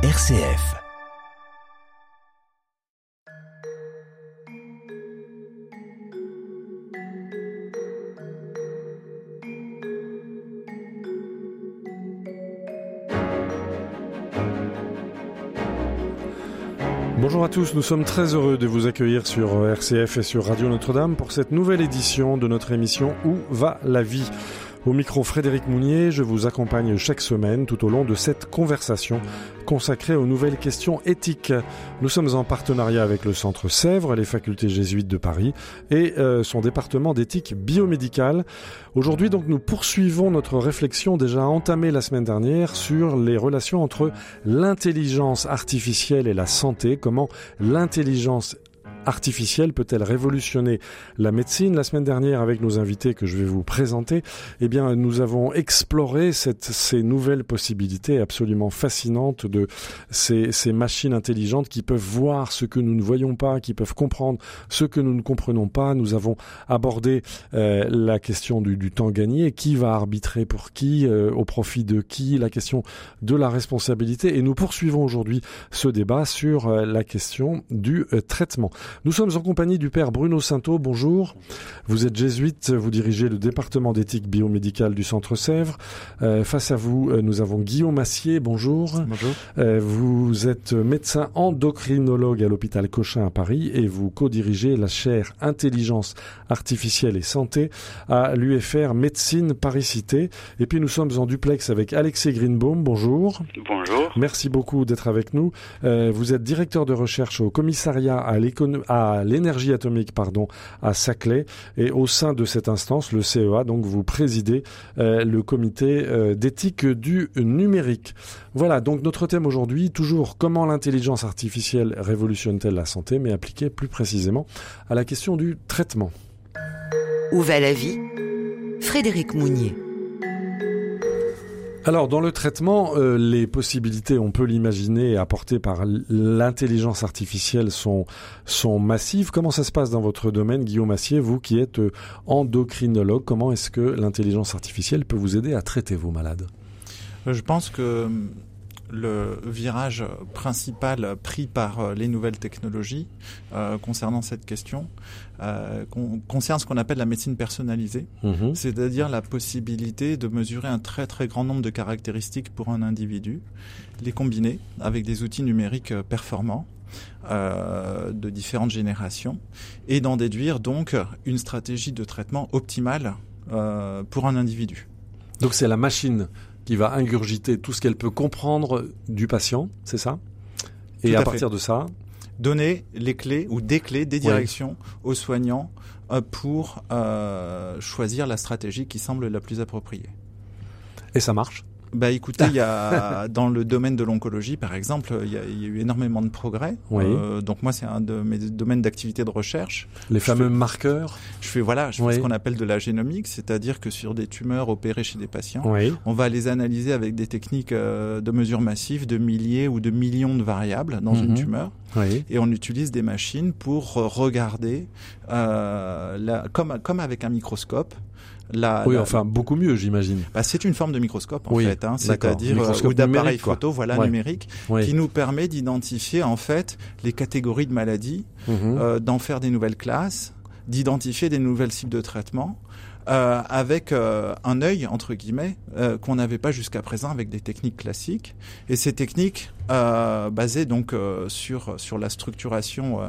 RCF. Bonjour à tous, nous sommes très heureux de vous accueillir sur RCF et sur Radio Notre-Dame pour cette nouvelle édition de notre émission Où va la vie? Au micro Frédéric Mounier, je vous accompagne chaque semaine tout au long de cette conversation consacrée aux nouvelles questions éthiques. Nous sommes en partenariat avec le Centre Sèvres, les facultés jésuites de Paris et euh, son département d'éthique biomédicale. Aujourd'hui donc nous poursuivons notre réflexion déjà entamée la semaine dernière sur les relations entre l'intelligence artificielle et la santé, comment l'intelligence artificielle peut-elle révolutionner la médecine La semaine dernière, avec nos invités que je vais vous présenter, eh bien, nous avons exploré ces nouvelles possibilités absolument fascinantes de ces, machines intelligentes qui peuvent voir ce que nous ne voyons pas, qui peuvent comprendre ce que nous ne comprenons pas. Nous avons abordé euh, la question du, temps gagné, qui va arbitrer pour qui, euh, au profit de qui, la question de la responsabilité. Et nous poursuivons aujourd'hui ce débat sur euh, la question du traitement. Nous sommes en compagnie du père Bruno Sainteau. Bonjour. Vous êtes jésuite, vous dirigez le département d'éthique biomédicale du Centre Sèvres. Euh, face à vous, euh, nous avons Guillaume Massier. Bonjour. Bonjour. Euh, vous êtes médecin endocrinologue à l'hôpital Cochin à Paris et vous co-dirigez la chaire intelligence artificielle et santé à l'UFR médecine Paris-Cité. Et puis nous sommes en duplex avec Alexis Greenbaum. Bonjour. Bonjour. Merci beaucoup d'être avec nous. Euh, vous êtes directeur de recherche au commissariat à l'économie à l'énergie atomique pardon à Saclay et au sein de cette instance le CEA donc vous présidez euh, le comité euh, d'éthique du numérique. Voilà donc notre thème aujourd'hui toujours comment l'intelligence artificielle révolutionne-t-elle la santé mais appliquée plus précisément à la question du traitement. Où va la vie Frédéric Mounier. Alors, dans le traitement, euh, les possibilités, on peut l'imaginer, apportées par l'intelligence artificielle sont, sont massives. Comment ça se passe dans votre domaine, Guillaume Assier, vous qui êtes euh, endocrinologue? Comment est-ce que l'intelligence artificielle peut vous aider à traiter vos malades? Je pense que le virage principal pris par euh, les nouvelles technologies euh, concernant cette question euh, con concerne ce qu'on appelle la médecine personnalisée, mmh. c'est-à-dire la possibilité de mesurer un très très grand nombre de caractéristiques pour un individu, les combiner avec des outils numériques performants. Euh, de différentes générations et d'en déduire donc une stratégie de traitement optimale pour un individu. Donc c'est la machine qui va ingurgiter tout ce qu'elle peut comprendre du patient, c'est ça? Et à, à partir de ça Donner les clés ou des clés, des directions oui. aux soignants euh, pour euh, choisir la stratégie qui semble la plus appropriée. Et ça marche? Bah écoutez, il y a dans le domaine de l'oncologie, par exemple, il y, a, il y, a, eu énormément de progrès. Oui. Euh, donc moi, c'est un de mes domaines d'activité de recherche. Les je fameux fais, marqueurs. Je fais voilà, je oui. fais ce qu'on appelle de la génomique, c'est-à-dire que sur des tumeurs opérées chez des patients, oui. on va les analyser avec des techniques euh, de mesure massive de milliers ou de millions de variables dans mm -hmm. une tumeur. Oui. Et on utilise des machines pour regarder, euh, la, comme, comme avec un microscope, la, oui, la, enfin beaucoup mieux, j'imagine. Bah, c'est une forme de microscope en oui, fait, hein, c'est-à-dire ou d'appareil photo, voilà ouais. numérique, qui nous permet d'identifier en fait les catégories de maladies, mm -hmm. euh, d'en faire des nouvelles classes, d'identifier des nouvelles cibles de traitement. Euh, avec euh, un œil entre guillemets euh, qu'on n'avait pas jusqu'à présent avec des techniques classiques et ces techniques basées donc sur sur la structuration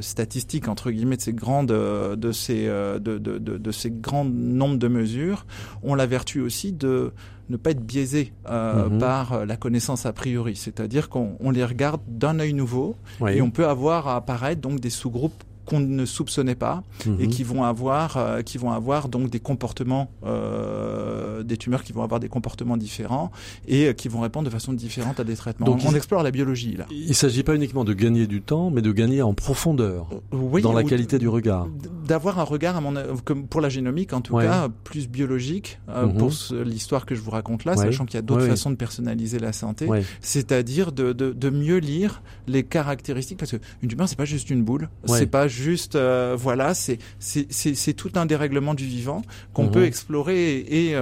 statistique entre guillemets de ces grandes de ces de, de, de, de, ces grands nombres de mesures ont la vertu aussi de ne pas être biaisé euh, Mhm. mmh. par la connaissance a priori, c'est-à-dire qu'on les regarde d'un œil nouveau Oui. et on peut avoir à apparaître donc des sous-groupes qu'on ne soupçonnait pas Mhm. et qui vont avoir euh, qui vont avoir donc des comportements euh, des tumeurs qui vont avoir des comportements différents et euh, qui vont répondre de façon différente à des traitements. Donc, on, explore la biologie là. Il ne s'agit pas uniquement de gagner du temps, mais de gagner en profondeur, Oui, dans la qualité du regard. D'avoir un regard, à mon, comme pour la génomique en tout Ouais. cas, plus biologique euh, Mhm. pour l'histoire que je vous raconte là, Ouais. sachant qu'il y a d'autres Ouais, façons de personnaliser la santé. C'est-à-dire de, de, de mieux lire les caractéristiques parce que une tumeur c'est pas juste une boule, c'est pas juste, euh, voilà, c'est c'est tout un dérèglement du vivant qu'on peut explorer et,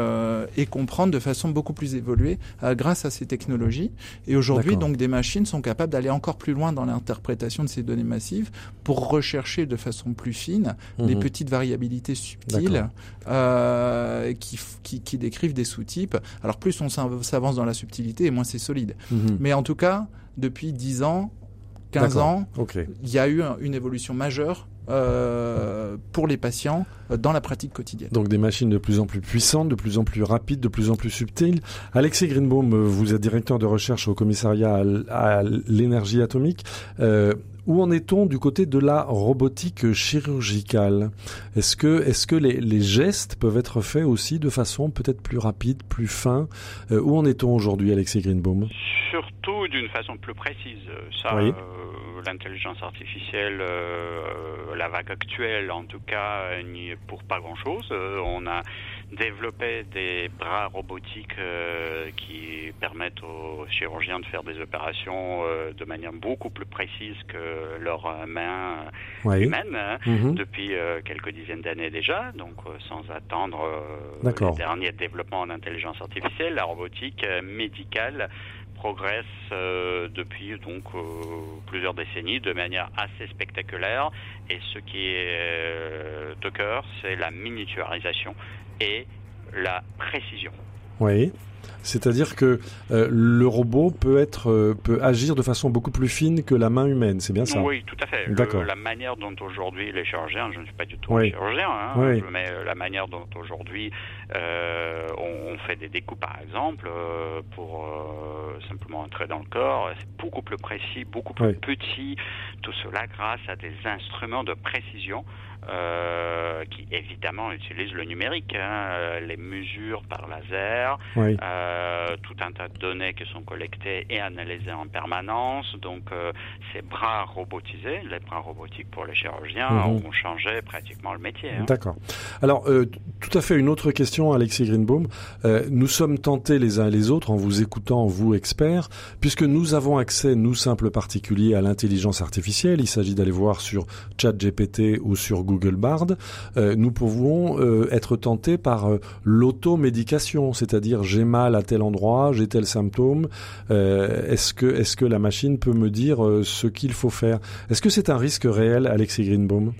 et, comprendre de façon beaucoup plus évoluée grâce à ces technologies. Et aujourd'hui, donc, des machines sont capables d'aller encore plus loin dans l'interprétation de ces données massives pour rechercher de façon plus fine des petites variabilités subtiles qui, qui, qui décrivent des sous-types. Alors plus on s'avance dans la subtilité et moins c'est solide. Mhm. Mais en tout cas, depuis 10 ans, 15 ans, il y a eu une évolution majeure euh, pour les patients euh, dans la pratique quotidienne. Donc des machines de plus en plus puissantes, de plus en plus rapides, de plus en plus subtiles. Alexis Greenbaum, vous êtes directeur de recherche au commissariat à, l'énergie atomique. Euh, où en est-on du côté de la robotique chirurgicale? Est-ce que, est-ce que les, les, gestes peuvent être faits aussi de façon peut-être plus rapide, plus fin? Euh, Où en est-on aujourd'hui, Alexis Greenbaum? Surtout d'une façon plus précise. Ça, euh, l'intelligence artificielle, euh, la vague actuelle, en tout cas, n'y est pour pas grand-chose. on a développer des bras robotiques euh, qui permettent aux chirurgiens de faire des opérations euh, de manière beaucoup plus précise que leurs mains humaines hein, mhm. depuis euh, quelques dizaines d'années déjà. Donc, sans attendre les derniers développements d'intelligence artificielle, la robotique médicale progresse depuis donc plusieurs décennies de manière assez spectaculaire et ce qui est de cœur c'est la miniaturisation et la précision. Oui. C'est-à-dire que euh, le robot peut être euh, peut agir de façon beaucoup plus fine que la main humaine, c'est bien ça? Oui, tout à fait. D'accord. la manière dont aujourd'hui les chirurgiens, je ne suis pas du tout un chirurgien, hein, mais euh, la manière dont aujourd'hui on, fait des découpes, par exemple, pour simplement entrer dans le corps, c'est beaucoup plus précis, beaucoup plus petit. Tout cela grâce à des instruments de précision euh, qui évidemment utilisent le numérique, hein, euh, les mesures par laser, euh, tout un tas de données qui sont collectées et analysées en permanence. Donc ces bras robotisés, les bras robotiques pour les chirurgiens, mhm. ont changé pratiquement le métier. Hein. D'accord. Alors tout à fait une autre question, Alexis Greenbaum. nous sommes tentés les uns et les autres en vous écoutant, vous experts, puisque nous avons accès, nous simples particuliers, à l'intelligence artificielle. Il s'agit d'aller voir sur ChatGPT ou sur Google Google Bard, euh, nous pouvons euh, être tentés par euh, l'automédication, c'est-à-dire j'ai mal à tel endroit, j'ai tel symptôme. est-ce que est-ce que la machine peut me dire ce qu'il faut faire? Est-ce que c'est un risque réel, Alexis Greenbaum?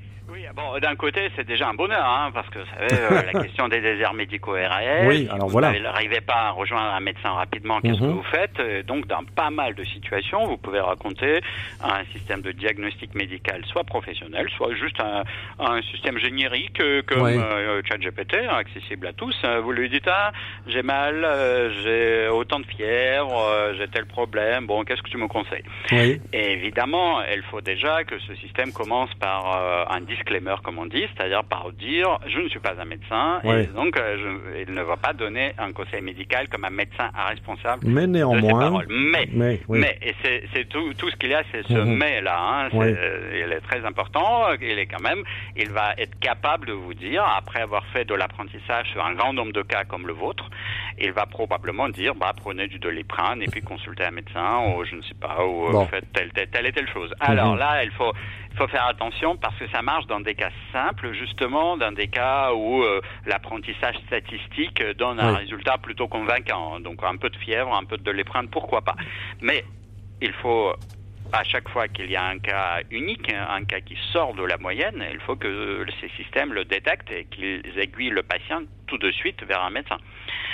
Bon, d'un côté, c'est déjà un bonheur, hein, parce que vous savez, euh, la question des déserts médicaux est réelle. Oui, alors voilà. Vous n'arrivez pas à rejoindre un médecin rapidement, qu'est-ce que mhm. vous faites? Donc, dans pas mal de situations, vous pouvez raconter un système de diagnostic médical, soit professionnel, soit juste un, un système générique euh, comme euh, ChatGPT, accessible à tous. Vous lui dites, ah, j'ai mal, j'ai autant de fièvre, j'ai tel problème, bon, qu'est-ce que tu me conseilles? Oui. Et évidemment, il faut déjà que ce système commence par un disclaimer comme on dit, c'est-à-dire par dire je ne suis pas un médecin et donc euh, je, il ne va pas donner un conseil médical comme un médecin responsable. Mais néanmoins, mais mais, mais et c'est tout, tout ce qu'il y a, c'est ce mhm. mais là. Hein, euh, il est très important. Il est quand même, il va être capable de vous dire après avoir fait de l'apprentissage sur un grand nombre de cas comme le vôtre, il va probablement dire bah prenez du doliprane et puis consultez un médecin ou je ne sais pas ou euh, faites telle, telle, telle et telle chose. Alors mhm. là, il faut faut faire attention parce que ça marche dans des cas simples, justement, dans des cas où euh, l'apprentissage statistique donne un résultat plutôt convaincant. Donc un peu de fièvre, un peu de léprine, pourquoi pas. Mais il faut à chaque fois qu'il y a un cas unique, un cas qui sort de la moyenne, il faut que ces systèmes le détectent et qu'ils aiguillent le patient tout de suite vers un médecin.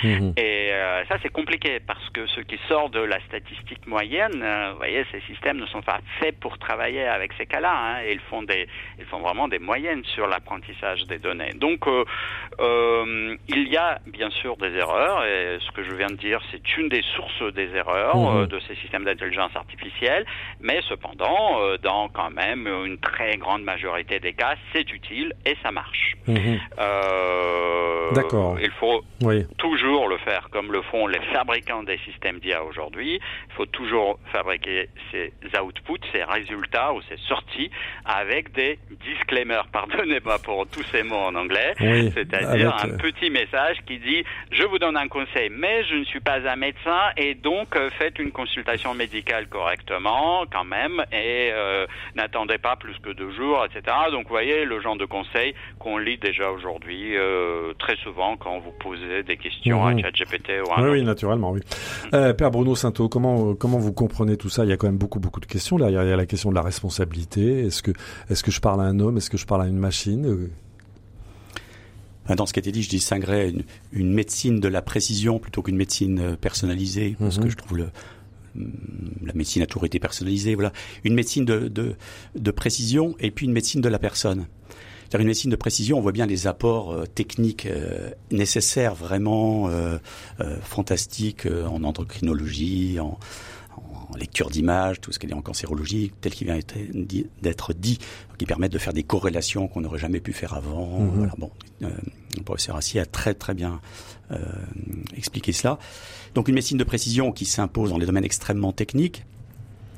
Mhm. Et euh, ça, c'est compliqué parce que ce qui sort de la statistique moyenne, euh, vous voyez, ces systèmes ne sont pas faits pour travailler avec ces cas-là. Hein, et ils font des, ils font vraiment des moyennes sur l'apprentissage des données. Donc, euh, il y a bien sûr des erreurs. Et ce que je viens de dire, c'est une des sources des erreurs mhm. de ces systèmes d'intelligence artificielle. Mais cependant, dans quand même une très grande majorité des cas, c'est utile et ça marche. Mhm. D'accord. Il faut toujours toujours le faire comme le font les fabricants des systèmes d'IA aujourd'hui. Il faut toujours fabriquer ces outputs, ces résultats ou ces sorties avec des disclaimers. Pardonnez-moi pour tous ces mots en anglais. C'est-à-dire un euh, petit message qui dit je vous donne un conseil, mais je ne suis pas un médecin et donc euh, faites une consultation médicale correctement quand même et euh, n'attendez pas plus que deux jours, etc. Donc vous voyez le genre de conseils qu'on lit déjà aujourd'hui très souvent quand vous posez des questions à mhm. ChatGPT ou à un Oui, oui naturellement, oui. Euh, Père Bruno Sainteau, comment comment vous comprenez tout ça? Il y a quand même beaucoup beaucoup de questions là. Il y a, la question de la responsabilité. Est-ce que est-ce que je parle à un homme? Est-ce que je parle à une machine? Dans ce qui a été dit, je distinguerais une, une médecine de la précision plutôt qu'une médecine euh, personnalisée, parce que mhm. je trouve le, mm, la médecine a toujours été personnalisée. Voilà, une médecine de, de, de précision et puis une médecine de la personne une médecine de précision, on voit bien les apports euh, techniques euh, nécessaires, vraiment euh, fantastiques en endocrinologie, en, lecture d'images, tout ce qui est en cancérologie, tel qu'il vient d'être dit, qui permettent de faire des corrélations qu'on n'aurait jamais pu faire avant. Mhm. Voilà, bon, le professeur Assis a très très bien expliqué cela. Donc une médecine de précision qui s'impose dans les domaines extrêmement techniques,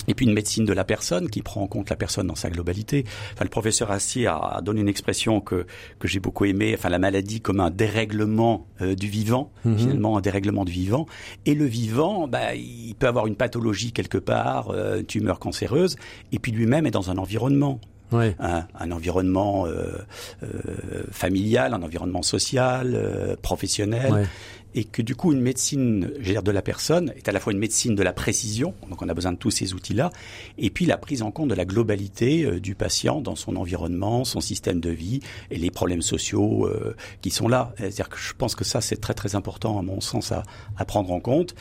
et puis une médecine de la personne qui prend en compte la personne dans sa globalité. Enfin, le professeur Assis a, donné une expression que, que j'ai beaucoup aimée, enfin la maladie comme un dérèglement euh, du vivant, mhm. finalement un dérèglement du vivant. Et le vivant, bah, il peut avoir une pathologie quelque part, euh, une tumeur cancéreuse, et puis lui-même est dans un environnement. Un, un, environnement euh, euh, familial, un environnement social, euh, professionnel et que du coup une médecine de la personne est à la fois une médecine de la précision, donc on a besoin de tous ces outils-là, et puis la prise en compte de la globalité euh, du patient dans son environnement, son système de vie et les problèmes sociaux euh, qui sont là. C'est-à-dire que je pense que ça c'est très très important à mon sens à, à prendre en compte.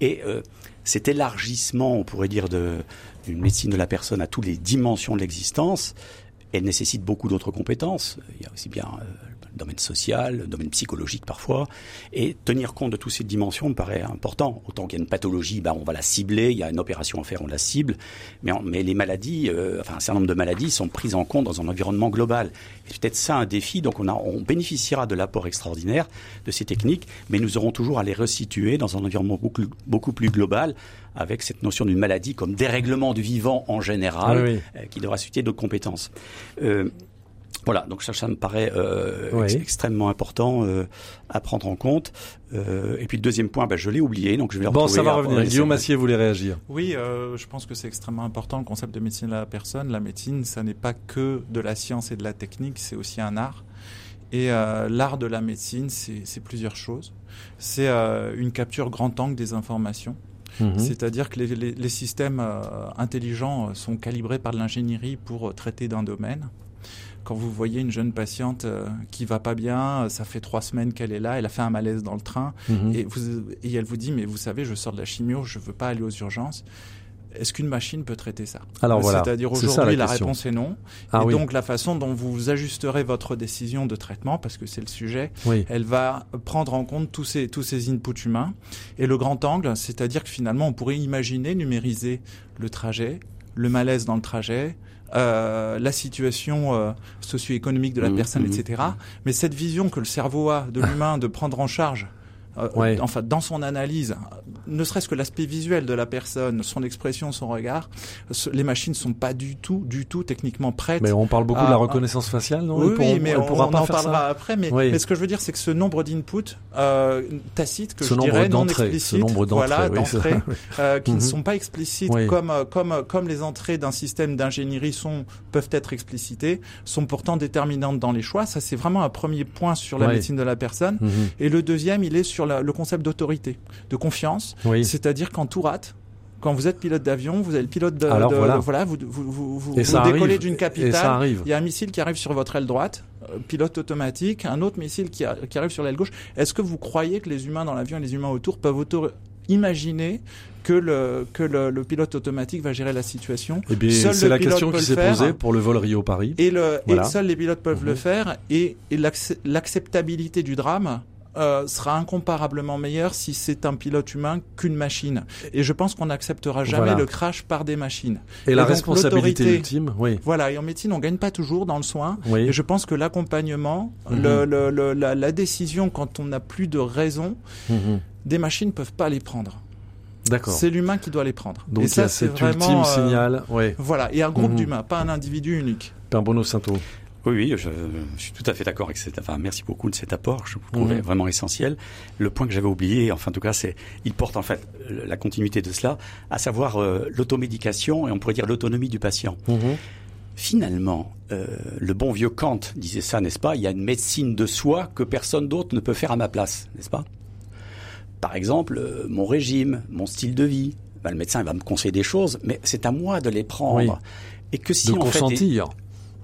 Et euh, cet élargissement, on pourrait dire, d'une médecine de la personne à toutes les dimensions de l'existence, elle nécessite beaucoup d'autres compétences. Il y a aussi bien domaine social, domaine psychologique parfois, et tenir compte de toutes ces dimensions me paraît important. Autant qu'il y a une pathologie, bah, on va la cibler, il y a une opération à faire, on la cible, mais, mais les maladies, euh, enfin un certain nombre de maladies sont prises en compte dans un environnement global. C'est peut-être ça un défi, donc on, a, on bénéficiera de l'apport extraordinaire de ces techniques, mais nous aurons toujours à les resituer dans un environnement beaucoup, beaucoup plus global, avec cette notion d'une maladie comme dérèglement du vivant en général, euh, qui devra susciter d'autres compétences. Euh, voilà, donc ça, ça me paraît euh, extrêmement important euh, à prendre en compte. Euh, et puis le deuxième point, bah, je l'ai oublié, donc je vais le Bon, ça va revenir. Guillaume Massier voulait réagir. Oui, euh, je pense que c'est extrêmement important le concept de médecine de la personne. La médecine, ça n'est pas que de la science et de la technique, c'est aussi un art. Et euh, l'art de la médecine, c'est plusieurs choses. C'est euh, une capture grand angle des informations. Mhm. C'est-à-dire que les, les, les systèmes euh, intelligents sont calibrés par l'ingénierie pour traiter d'un domaine quand vous voyez une jeune patiente euh, qui va pas bien, ça fait trois semaines qu'elle est là, elle a fait un malaise dans le train, mhm. et, vous, et elle vous dit, mais vous savez, je sors de la chimio, je veux pas aller aux urgences est-ce qu'une machine peut traiter ça? Alors voilà. C'est-à-dire aujourd'hui, la, réponse est non. Ah et donc la façon dont vous ajusterez votre décision de traitement, parce que c'est le sujet, elle va prendre en compte tous ces tous ces inputs humains. Et le grand angle, c'est-à-dire que finalement, on pourrait imaginer numériser le trajet, le malaise dans le trajet, euh, la situation euh, socio-économique de la mmh, personne, mmh, etc. Mmh. Mais cette vision que le cerveau a de l'humain de prendre en charge euh, enfin dans son analyse, ne serait-ce que l'aspect visuel de la personne, son expression, son regard, les machines sont pas du tout, du tout techniquement prêtes. Mais on parle beaucoup de la reconnaissance faciale, non Oui, mais on, pourra pas en parlera après. Mais, mais, ce que je veux dire, c'est que ce nombre d'inputs euh, tacites, que ce je dirais non explicites, nombre voilà, d'entrées euh, qui ne mhm. sont pas explicites comme comme comme les entrées d'un système d'ingénierie sont peuvent être explicitées, sont pourtant déterminantes dans les choix. Ça, c'est vraiment un premier point sur la médecine de la personne. Mhm. Et le deuxième, il est sur le concept d'autorité, de confiance. C'est-à-dire quand tout rate, quand vous êtes pilote d'avion, vous êtes le pilote de, voilà. vous, vous, vous, décollez d'une capitale, il y a un missile qui arrive sur votre aile droite, euh, pilote automatique, un autre missile qui, arrive sur l'aile gauche. Est-ce que vous croyez que les humains dans l'avion et les humains autour peuvent auto imaginer que le que le, pilote automatique va gérer la situation? Eh c'est la question qui s'est posée pour le vol Rio-Paris. Et, le, et seuls les pilotes peuvent le mhm. faire. Et, et l'acceptabilité du drame euh, sera incomparablement meilleur si c'est un pilote humain qu'une machine. Et je pense qu'on n'acceptera jamais le crash par des machines. Et, la responsabilité ultime, oui. Voilà, et en médecine, on gagne pas toujours dans le soin. Et je pense que l'accompagnement, mhm. le, la, décision quand on n'a plus de raison, mhm. des machines peuvent pas les prendre. D'accord. C'est l'humain qui doit les prendre. Donc et ça, c'est ultime euh, signal. Ouais. Voilà, et un groupe mhm. d'humains, pas un individu unique. Père Bono Santo. Oui, oui, je, suis tout à fait d'accord avec cet. Enfin, merci beaucoup de cet apport. Je vous trouvais vraiment essentiel. Le point que j'avais oublié, enfin, en tout cas, c'est, il porte en fait la continuité de cela, à savoir euh, l'automédication et on pourrait dire l'autonomie du patient. Mhm. Finalement, euh, le bon vieux Kant disait ça, n'est-ce pas? Il y a une médecine de soi que personne d'autre ne peut faire à ma place, n'est-ce pas? Par exemple, euh, mon régime, mon style de vie. Ben, le médecin il va me conseiller des choses, mais c'est à moi de les prendre. Et que si de consentir.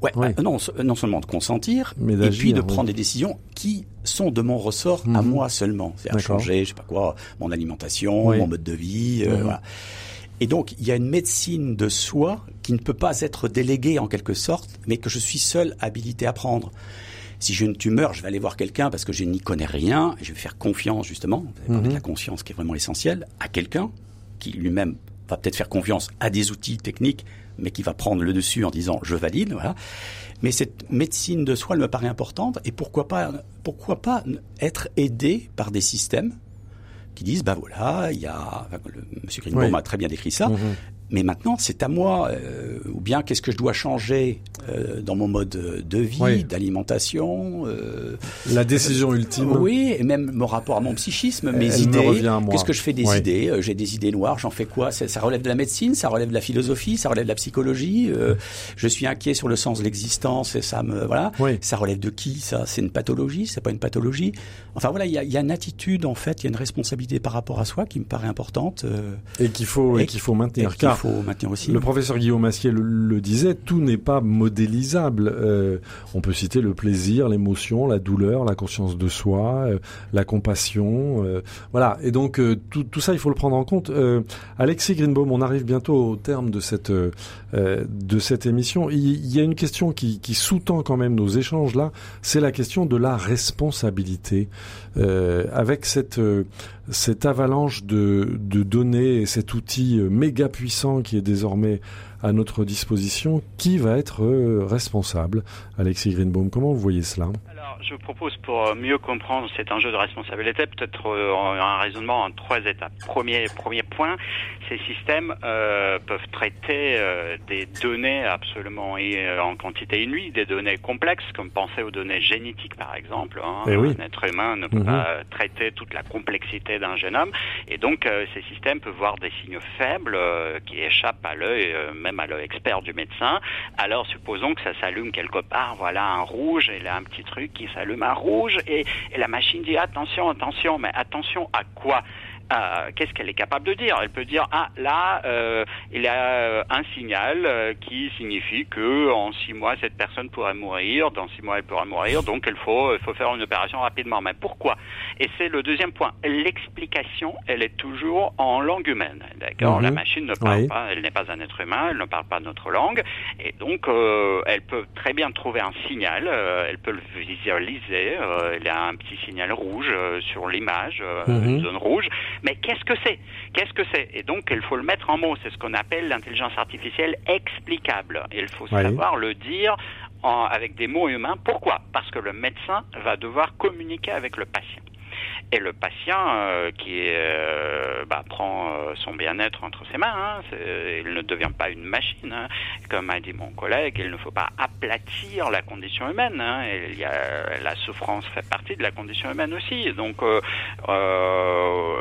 Ouais, bah, non, non seulement de consentir, mais et puis de prendre des décisions qui sont de mon ressort à mhm. moi seulement. C'est-à-dire changer, je sais pas quoi, mon alimentation, mon mode de vie, euh, mhm. voilà. Et donc, il y a une médecine de soi qui ne peut pas être déléguée en quelque sorte, mais que je suis seul habilité à prendre. Si j'ai une tumeur, je vais aller voir quelqu'un parce que je n'y connais rien, et je vais faire confiance justement, vous avez de mhm. la conscience qui est vraiment essentielle, à quelqu'un qui lui-même va peut-être faire confiance à des outils techniques mais qui va prendre le dessus en disant je valide, voilà. Mais cette médecine de soi, elle me paraît importante et pourquoi pas, pourquoi pas être aidé par des systèmes qui disent bah voilà, il y a, le, Monsieur Greenbaum a très bien décrit ça. Mhm mais maintenant c'est à moi, euh, ou bien qu'est-ce que je dois changer euh, dans mon mode de vie, d'alimentation. Euh, la décision ultime. Oui, et même mon rapport à mon psychisme, mes idées. Qu'est-ce que je fais des idées J'ai des idées noires, j'en fais quoi? Ça relève de la médecine, ça relève de la philosophie, ça relève de la psychologie. je suis inquiet sur le sens de l'existence et ça me voilà. Ça relève de qui? Ça, c'est une pathologie, c'est pas une pathologie. Enfin voilà, il y a, y a, une attitude en fait, il y a une responsabilité par rapport à soi qui me paraît importante. et qu'il faut et, qu'il faut maintenir. Aussi. Le professeur Guillaume Massier le, disait, tout n'est pas modélisable. Euh, on peut citer le plaisir, l'émotion, la douleur, la conscience de soi, euh, la compassion. Euh, voilà. Et donc tout, tout, ça, il faut le prendre en compte. Alexis Greenbaum, on arrive bientôt au terme de cette de cette émission. Il, y a une question qui, qui sous-tend quand même nos échanges là. C'est la question de la responsabilité. avec cette cette avalanche de, données et cet outil méga puissant qui est désormais à notre disposition, qui va être euh, responsable? Alexis Greenbaum, comment vous voyez cela? Je propose pour euh, mieux comprendre cet enjeu de responsabilité, peut-être euh, un raisonnement en trois étapes. Premier, premier point, ces systèmes euh, peuvent traiter euh, des données absolument en quantité inouïe, des données complexes, comme penser aux données génétiques par exemple. Hein. Eh un être humain ne peut mhm. pas traiter toute la complexité d'un génome, et donc ces systèmes peuvent voir des signes faibles qui échappent à l'œil, même à l'œil expert du médecin. Alors supposons que ça s'allume quelque part, voilà un rouge, et là un petit truc qui s'allume à rouge et la machine dit attention, attention, mais attention à quoi? Euh, qu'est-ce qu'elle est capable de dire? Elle peut dire ah là euh, il y a euh, un signal euh, qui signifie que en six mois cette personne pourrait mourir, dans six mois elle pourra mourir, donc il faut il faut faire une opération rapidement. Mais pourquoi? Et c'est le deuxième point. L'explication, elle est toujours en langue humaine. D'accord? La mhm. machine ne parle pas, elle n'est pas un être humain, elle ne parle pas notre langue, et donc elle peut très bien trouver un signal, elle peut le visualiser. il y a un petit signal rouge sur l'image, mhm. une zone rouge mais qu'est-ce que c'est? Qu'est-ce que c'est? Et donc, il faut le mettre en mots. C'est ce qu'on appelle l'intelligence artificielle explicable. Il faut savoir le dire avec des mots humains. Pourquoi? Parce que le médecin va devoir communiquer avec le patient. Et le patient euh, qui euh, bah, prend euh, son bien-être entre ses mains, hein, il ne devient pas une machine. Hein. Comme a dit mon collègue, il ne faut pas aplatir la condition humaine. Hein. Il y a, la souffrance fait partie de la condition humaine aussi. Donc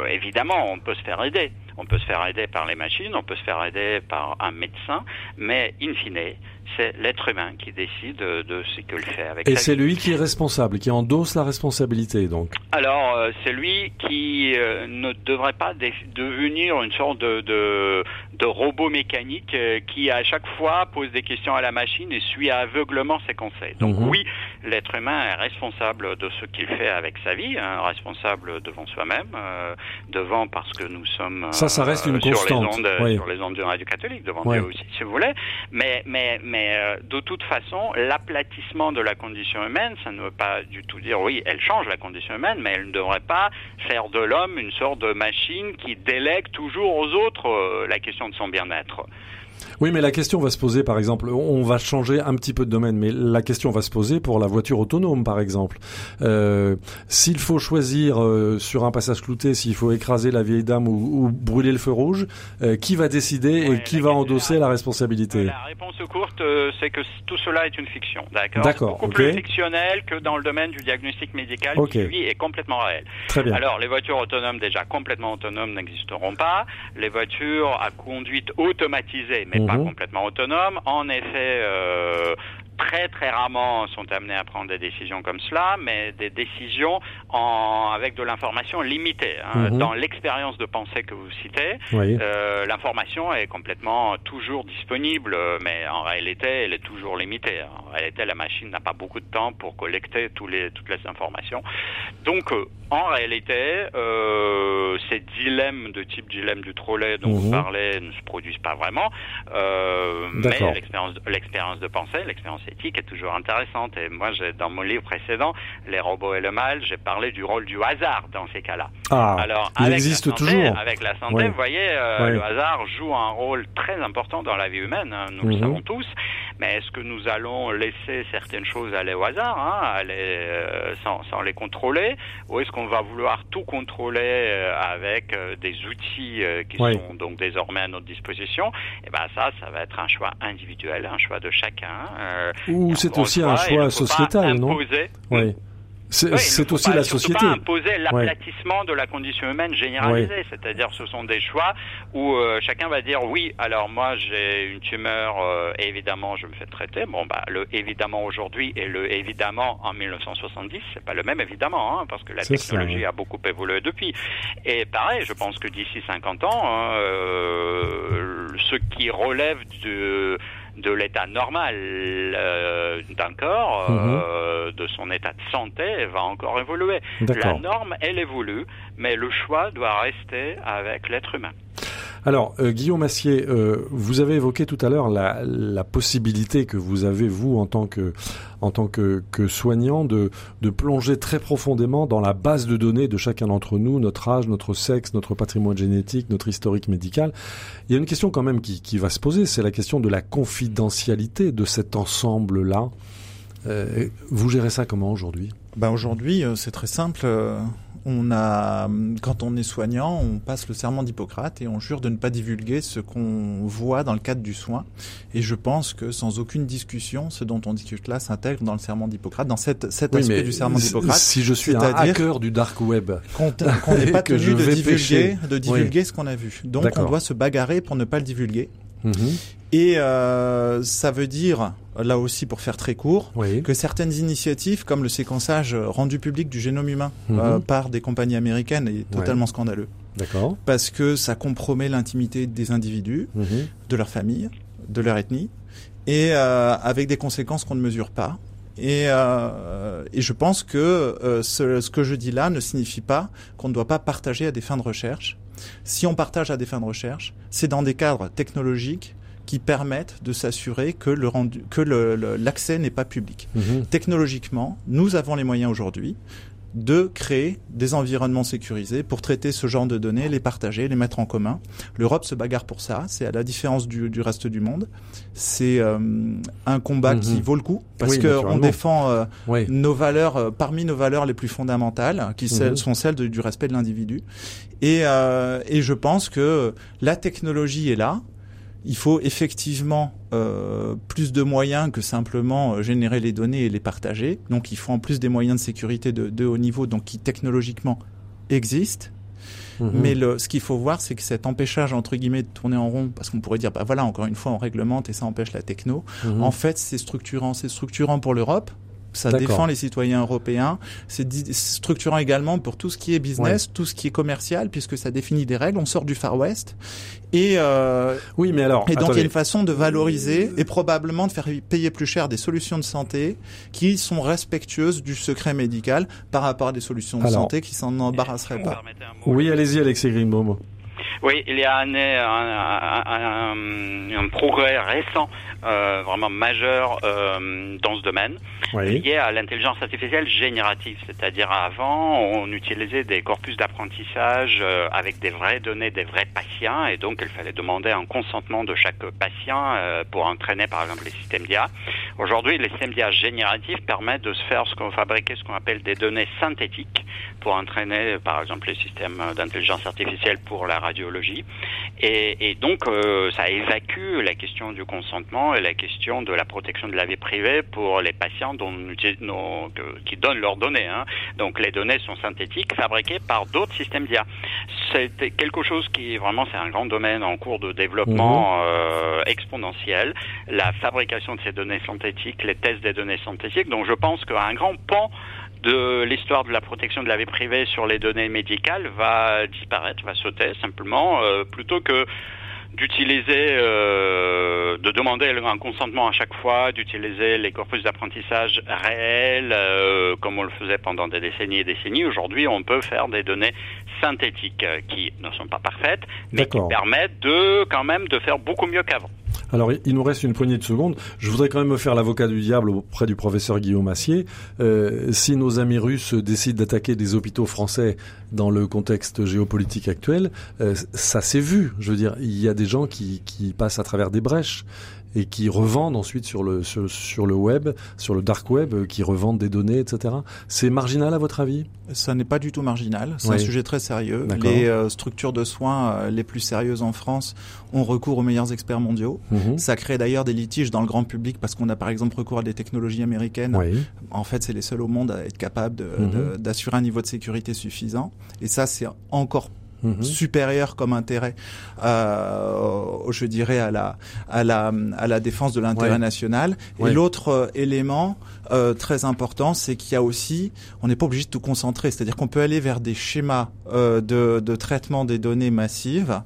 évidemment, on peut se faire aider. On peut se faire aider par les machines, on peut se faire aider par un médecin, mais in fine, c'est l'être humain qui décide de ce qu'il fait avec Et c'est lui qui est responsable, qui endosse la responsabilité, donc. Alors, euh, c'est lui qui euh, ne devrait pas devenir une sorte de, de, robot mécanique euh, qui, à chaque fois, pose des questions à la machine et suit aveuglement ses conseils. Donc, mhm. oui, l'être humain est responsable de ce qu'il fait avec sa vie, hein, responsable devant soi-même, euh, devant parce que nous sommes ça, ça reste une sur constante. les ondes, Oui. sur les ondes du radio catholique, devant. Dieu aussi, si vous voulez. Mais, mais, mais euh, de toute façon, l'aplatissement de la condition humaine, ça ne veut pas du tout dire, oui, elle change la condition humaine, mais elle ne devrait pas faire de l'homme une sorte de machine qui délègue toujours aux autres euh, la question de son bien-être. Oui, mais la question va se poser, par exemple, on va changer un petit peu de domaine, mais la question va se poser pour la voiture autonome, par exemple. Euh, s'il faut choisir euh, sur un passage clouté, s'il faut écraser la vieille dame ou, ou brûler le feu rouge, euh, qui va décider Ouais, et qui va endosser la responsabilité? La réponse courte, euh, c'est que tout cela est une fiction, d'accord? D'accord, beaucoup plus fictionnel que dans le domaine du diagnostic médical Ok. qui, lui, est complètement réel. Très bien. Alors, les voitures autonomes, déjà complètement autonomes, n'existeront pas. Les voitures à conduite automatisée, mais pas Mhm. complètement autonomes, en effet, euh, très très rarement sont amenées à prendre des décisions comme cela, mais des décisions en, avec de l'information limitée. hein. Mhm. Dans l'expérience de pensée que vous citez, Oui. euh, l'information est complètement toujours disponible, mais en réalité, elle est toujours limitée. En réalité, la machine n'a pas beaucoup de temps pour collecter tous les, toutes les informations. Donc, euh, en réalité, euh, ces dilemmes de type dilemme du trolley dont vous Mhm. parlez ne se produisent pas vraiment. Euh, mais l'expérience, de pensée, l'expérience éthique est toujours intéressante. Et moi, dans mon livre précédent, Les robots et le mal, j'ai parlé du rôle du hasard dans ces cas-là. Ah, Alors, il avec existe la santé, toujours. Avec la santé, Ouais. vous voyez, euh, Ouais. le hasard joue un rôle très important dans la vie humaine, hein, nous Mhm. le savons tous. Mais est-ce que nous allons laisser certaines choses aller au hasard, hein, aller, euh, sans, sans les contrôler, ou est-ce qu'on va vouloir tout contrôler euh, avec euh, des outils euh, qui sont donc désormais à notre disposition? Et ben ça, ça va être un choix individuel, un choix de chacun. euh, Ou c'est aussi un choix sociétal, non? Oui. C'est oui, aussi pas- la société. pas imposer l'aplatissement de la condition humaine généralisée, c'est-à-dire ce sont des choix où euh, chacun va dire oui. Alors moi j'ai une tumeur, euh, évidemment je me fais traiter. Bon bah le évidemment aujourd'hui et le évidemment en 1970 c'est pas le même évidemment hein, parce que la ça, technologie a beaucoup évolué depuis. Et pareil, je pense que d'ici 50 ans, hein, euh, ce qui relève de de l'état normal euh, d'un corps, euh, de son état de santé, va encore évoluer. La norme, elle évolue, mais le choix doit rester avec l'être humain. Alors, euh, Guillaume Assier, euh, vous avez évoqué tout à l'heure la, possibilité que vous avez, vous, en tant que, en tant que, que soignant, de, de plonger très profondément dans la base de données de chacun d'entre nous, notre âge, notre sexe, notre patrimoine génétique, notre historique médical. Il y a une question quand même qui, qui va se poser, c'est la question de la confidentialité de cet ensemble-là. Euh, vous gérez ça comment aujourd'hui? Ben aujourd'hui, c'est très simple. On a, quand on est soignant, on passe le serment d'Hippocrate et on jure de ne pas divulguer ce qu'on voit dans le cadre du soin. Et je pense que sans aucune discussion, ce dont on discute là s'intègre dans le serment d'Hippocrate, dans cet, aspect du serment d'Hippocrate, si je suis un hacker du dark web, qu'on qu'on n'est pas tenu de divulguer, pêcher. de divulguer ce qu'on a vu. Donc on doit se bagarrer pour ne pas le divulguer. Mhm. Et euh, ça veut dire, là aussi pour faire très court, oui, que certaines initiatives, comme le séquençage rendu public du génome humain Mhm. euh, par des compagnies américaines, est totalement scandaleux. d'accord. Parce que ça compromet l'intimité des individus, Mhm. de leur famille, de leur ethnie, et euh, avec des conséquences qu'on ne mesure pas. Et, euh, et je pense que ce, ce que je dis là ne signifie pas qu'on ne doit pas partager à des fins de recherche. Si on partage à des fins de recherche, c'est dans des cadres technologiques qui permettent de s'assurer que le rendu, que le- le- l'accès n'est pas public. Mhm. Technologiquement, nous avons les moyens aujourd'hui de créer des environnements sécurisés pour traiter ce genre de données, les partager, les mettre en commun. L'Europe se bagarre pour ça, c'est à la différence du, du reste du monde. C'est euh, un combat Mhm. qui vaut le coup parce Oui, que naturellement. on défend euh, Oui. nos valeurs euh, parmi nos valeurs les plus fondamentales, qui Mhm. sont celles de- du respect de l'individu. Et, euh, et je pense que la technologie est là. Il faut effectivement euh, plus de moyens que simplement euh, générer les données et les partager. Donc il faut en plus des moyens de sécurité de, de haut niveau, donc qui technologiquement existent. Mhm. Mais le, ce qu'il faut voir, c'est que cet empêchage entre guillemets de tourner en rond, parce qu'on pourrait dire, bah voilà, encore une fois, on réglemente et ça empêche la techno. Mhm. En fait, c'est structurant, c'est structurant pour l'Europe Ça défend les citoyens européens. C'est structurant également pour tout ce qui est business, tout ce qui est commercial, puisque ça définit des règles. On sort du Far West. Et euh, oui, mais alors et donc il y a une façon de valoriser et probablement de faire payer plus cher des solutions de santé qui sont respectueuses du secret médical par rapport à des solutions de santé qui s'en embarrasseraient pas. Oui, allez-y, Alexis Greenbaum. Oui, il y a un, un, un, un progrès récent, euh, vraiment majeur euh, dans ce domaine, oui. lié à l'intelligence artificielle générative. C'est-à-dire avant, on utilisait des corpus d'apprentissage euh, avec des vraies données, des vrais patients, et donc il fallait demander un consentement de chaque patient euh, pour entraîner, par exemple, les systèmes d'IA. Aujourd'hui, les systèmes d'IA génératifs permettent de se faire ce qu'on fabriquer ce qu'on appelle des données synthétiques pour entraîner, par exemple, les systèmes d'intelligence artificielle pour la radiologie. Et, et donc, euh, ça évacue la question du consentement et la question de la protection de la vie privée pour les patients dont, dont, qui donnent leurs données. Hein. Donc, les données sont synthétiques, fabriquées par d'autres systèmes d'IA. C'est quelque chose qui, vraiment, c'est un grand domaine en cours de développement mmh. euh, exponentiel. La fabrication de ces données synthétiques, les tests des données synthétiques. Donc, je pense qu'un grand pan de l'histoire de la protection de la vie privée sur les données médicales va disparaître, va sauter simplement, euh, plutôt que d'utiliser, euh, de demander un consentement à chaque fois, d'utiliser les corpus d'apprentissage réels, euh, comme on le faisait pendant des décennies et décennies. Aujourd'hui, on peut faire des données synthétiques qui ne sont pas parfaites, mais qui permettent de quand même de faire beaucoup mieux qu'avant. Alors, il nous reste une poignée de secondes. Je voudrais quand même me faire l'avocat du diable auprès du professeur Guillaume Assier. Euh, si nos amis russes décident d'attaquer des hôpitaux français dans le contexte géopolitique actuel, euh, ça s'est vu. Je veux dire, il y a des gens qui, qui passent à travers des brèches et qui revendent ensuite sur le sur, sur, le web, sur le dark web, euh, qui revendent des données, etc. C'est marginal à votre avis? Ça n'est pas du tout marginal. C'est un sujet très sérieux. Les euh, structures de soins euh, les plus sérieuses en France ont recours aux meilleurs experts mondiaux. Mhm. Ça crée d'ailleurs des litiges dans le grand public parce qu'on a par exemple recours à des technologies américaines. Oui. En fait, c'est les seuls au monde à être capables mhm. d'assurer un niveau de sécurité suffisant. Et ça, c'est encore Mhm. supérieur comme intérêt, euh, je dirais à la à la à la défense de l'intérêt national. Et l'autre euh, élément euh, très important, c'est qu'il y a aussi, on n'est pas obligé de tout concentrer, c'est-à-dire qu'on peut aller vers des schémas euh, de, de traitement des données massives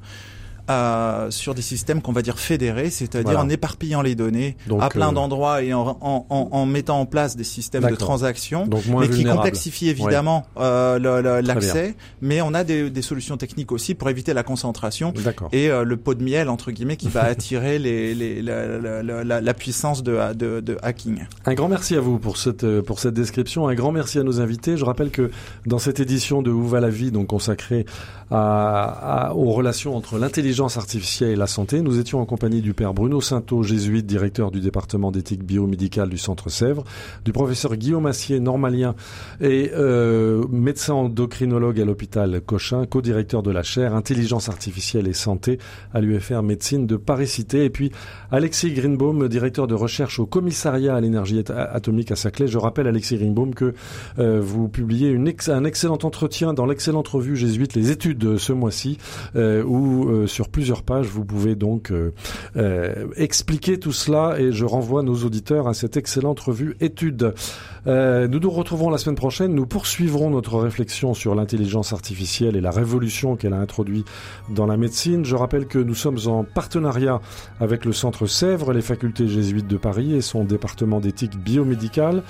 sur des systèmes qu'on va dire fédérés, c'est-à-dire en éparpillant les données à plein euh, d'endroits et en, en, en, mettant en place des systèmes de transactions, mais qui complexifient évidemment euh, l'accès. Mais on a des, des, solutions techniques aussi pour éviter la concentration et euh, le pot de miel entre guillemets qui va attirer les, les, la, la, la, puissance de, de, de, hacking. Un grand merci à vous pour cette pour cette description. Un grand merci à nos invités. Je rappelle que dans cette édition de Où va la vie, donc consacrée à, à, aux relations entre l'intelligence artificielle et la santé. Nous étions en compagnie du père Bruno Sainteau, jésuite, directeur du département d'éthique biomédicale du Centre Sèvres, du professeur Guillaume Assier, normalien et euh, médecin endocrinologue à l'hôpital Cochin, co-directeur de la chaire Intelligence artificielle et santé à l'UFR Médecine de Paris-Cité, et puis Alexis Greenbaum, directeur de recherche au commissariat à l'énergie atomique à Saclay. Je rappelle, Alexis Greenbaum, que euh, vous publiez un excellent entretien dans l'excellente revue jésuite Les études ce mois-ci, euh, où sur plusieurs pages. Vous pouvez donc euh, euh, expliquer tout cela et je renvoie nos auditeurs à cette excellente revue étude. Euh, nous nous retrouvons la semaine prochaine. Nous poursuivrons notre réflexion sur l'intelligence artificielle et la révolution qu'elle a introduit dans la médecine. Je rappelle que nous sommes en partenariat avec le Centre Sèvres, les facultés jésuites de Paris et son département d'éthique biomédicale.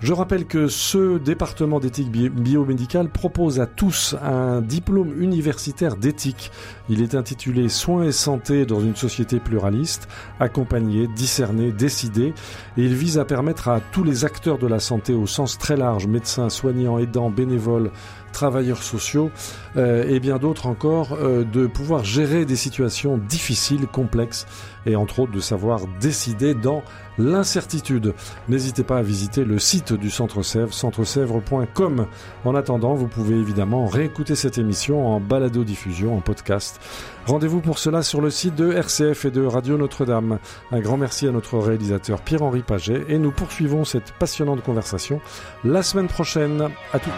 Je rappelle que ce département d'éthique biomédicale propose à tous un diplôme universitaire d'éthique. Il est intitulé Soins et santé dans une société pluraliste, accompagner, discerner, décider, et il vise à permettre à tous les acteurs de la santé au sens très large, médecins, soignants, aidants, bénévoles, travailleurs sociaux euh, et bien d'autres encore, euh, de pouvoir gérer des situations difficiles, complexes et entre autres de savoir décider dans l'incertitude. N'hésitez pas à visiter le site du Centre Sèvres, centresèvres.com. En attendant, vous pouvez évidemment réécouter cette émission en balado-diffusion, en podcast. Rendez-vous pour cela sur le site de RCF et de Radio Notre-Dame. Un grand merci à notre réalisateur Pierre-Henri Paget et nous poursuivons cette passionnante conversation la semaine prochaine. À tout.